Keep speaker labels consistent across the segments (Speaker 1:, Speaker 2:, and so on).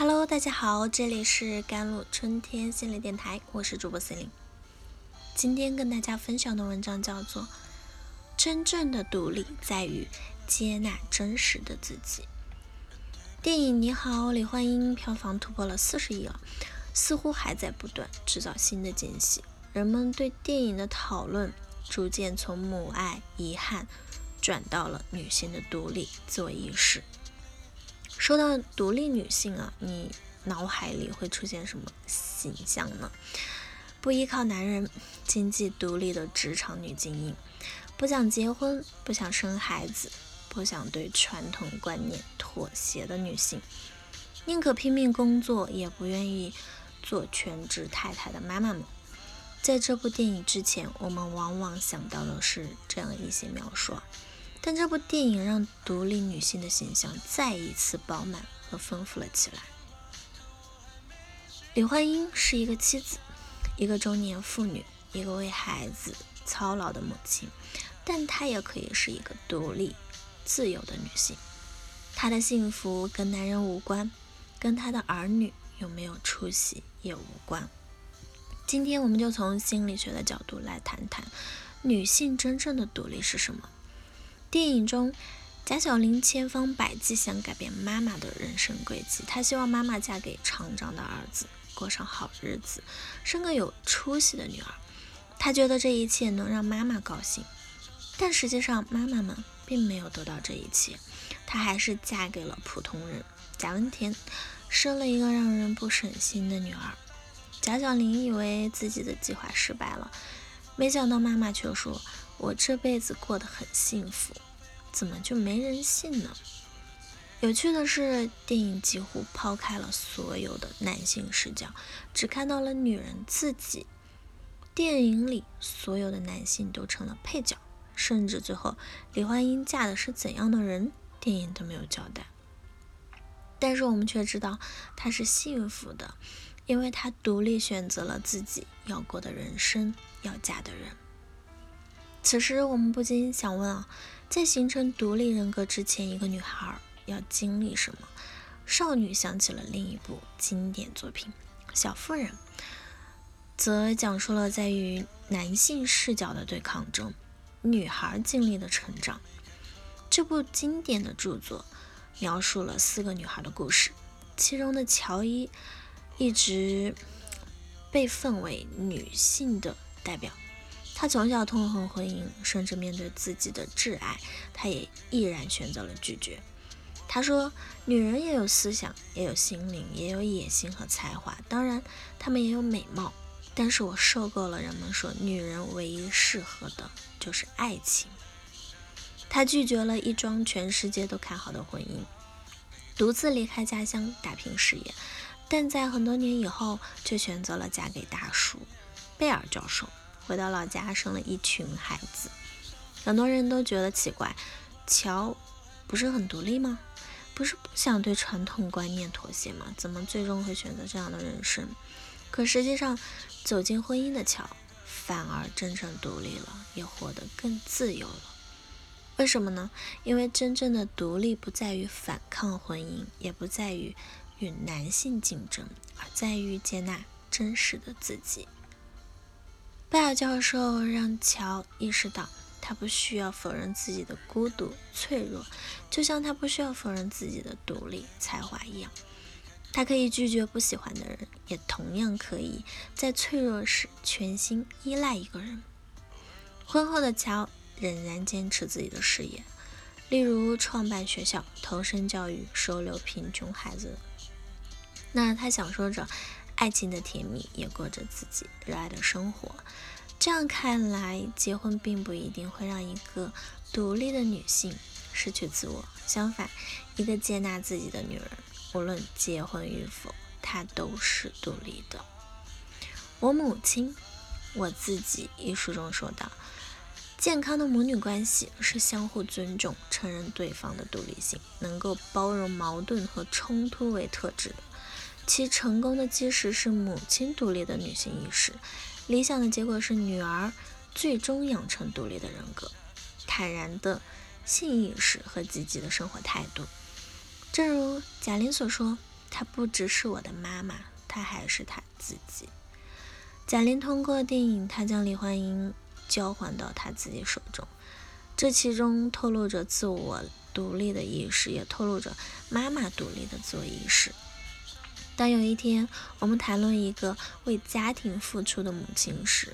Speaker 1: Hello，大家好，这里是甘露春天心理电台，我是主播 C 琳。今天跟大家分享的文章叫做《真正的独立在于接纳真实的自己》。电影《你好，李焕英》票房突破了四十亿了，似乎还在不断制造新的惊喜。人们对电影的讨论逐渐从母爱、遗憾转到了女性的独立、自我意识。说到独立女性啊，你脑海里会出现什么形象呢？不依靠男人，经济独立的职场女精英，不想结婚，不想生孩子，不想对传统观念妥协的女性，宁可拼命工作，也不愿意做全职太太的妈妈们。在这部电影之前，我们往往想到的是这样一些描述。但这部电影让独立女性的形象再一次饱满和丰富了起来。李焕英是一个妻子，一个中年妇女，一个为孩子操劳的母亲，但她也可以是一个独立、自由的女性。她的幸福跟男人无关，跟她的儿女有没有出息也无关。今天我们就从心理学的角度来谈谈女性真正的独立是什么。电影中，贾小玲千方百计想改变妈妈的人生轨迹。她希望妈妈嫁给厂长的儿子，过上好日子，生个有出息的女儿。她觉得这一切能让妈妈高兴，但实际上妈妈们并没有得到这一切。她还是嫁给了普通人贾文田，生了一个让人不省心的女儿。贾小玲以为自己的计划失败了，没想到妈妈却说。我这辈子过得很幸福，怎么就没人信呢？有趣的是，电影几乎抛开了所有的男性视角，只看到了女人自己。电影里所有的男性都成了配角，甚至最后李焕英嫁的是怎样的人，电影都没有交代。但是我们却知道她是幸福的，因为她独立选择了自己要过的人生，要嫁的人。此时，我们不禁想问啊，在形成独立人格之前，一个女孩要经历什么？少女想起了另一部经典作品《小妇人》，则讲述了在与男性视角的对抗中，女孩经历的成长。这部经典的著作描述了四个女孩的故事，其中的乔伊一直被奉为女性的代表。他从小痛恨婚姻，甚至面对自己的挚爱，他也毅然选择了拒绝。他说：“女人也有思想，也有心灵，也有野心和才华，当然，她们也有美貌。但是我受够了人们说女人唯一适合的就是爱情。”他拒绝了一桩全世界都看好的婚姻，独自离开家乡打拼事业，但在很多年以后，却选择了嫁给大叔贝尔教授。回到老家，生了一群孩子。很多人都觉得奇怪，乔不是很独立吗？不是不想对传统观念妥协吗？怎么最终会选择这样的人生？可实际上，走进婚姻的乔，反而真正独立了，也活得更自由了。为什么呢？因为真正的独立不在于反抗婚姻，也不在于与男性竞争，而在于接纳真实的自己。贝尔教授让乔意识到，他不需要否认自己的孤独、脆弱，就像他不需要否认自己的独立、才华一样。他可以拒绝不喜欢的人，也同样可以在脆弱时全心依赖一个人。婚后的乔仍然坚持自己的事业，例如创办学校、投身教育、收留贫穷孩子。那他享受着。爱情的甜蜜，也过着自己热爱的生活。这样看来，结婚并不一定会让一个独立的女性失去自我。相反，一个接纳自己的女人，无论结婚与否，她都是独立的。我母亲，我自己一书中说道：健康的母女关系是相互尊重、承认对方的独立性，能够包容矛盾和冲突为特质的。其成功的基石是母亲独立的女性意识，理想的结果是女儿最终养成独立的人格、坦然的性意识和积极的生活态度。正如贾玲所说：“她不只是我的妈妈，她还是她自己。贾玲通过电影，她将李焕英交还到她自己手中，这其中透露着自我独立的意识，也透露着妈妈独立的自我意识。当有一天我们谈论一个为家庭付出的母亲时，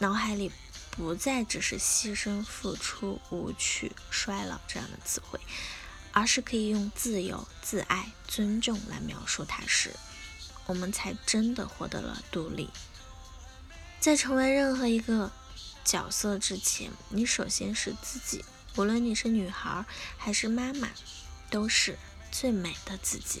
Speaker 1: 脑海里不再只是牺牲、付出、无趣、衰老这样的词汇，而是可以用自由、自爱、尊重来描述它时，我们才真的获得了独立。在成为任何一个角色之前，你首先是自己。无论你是女孩还是妈妈，都是最美的自己。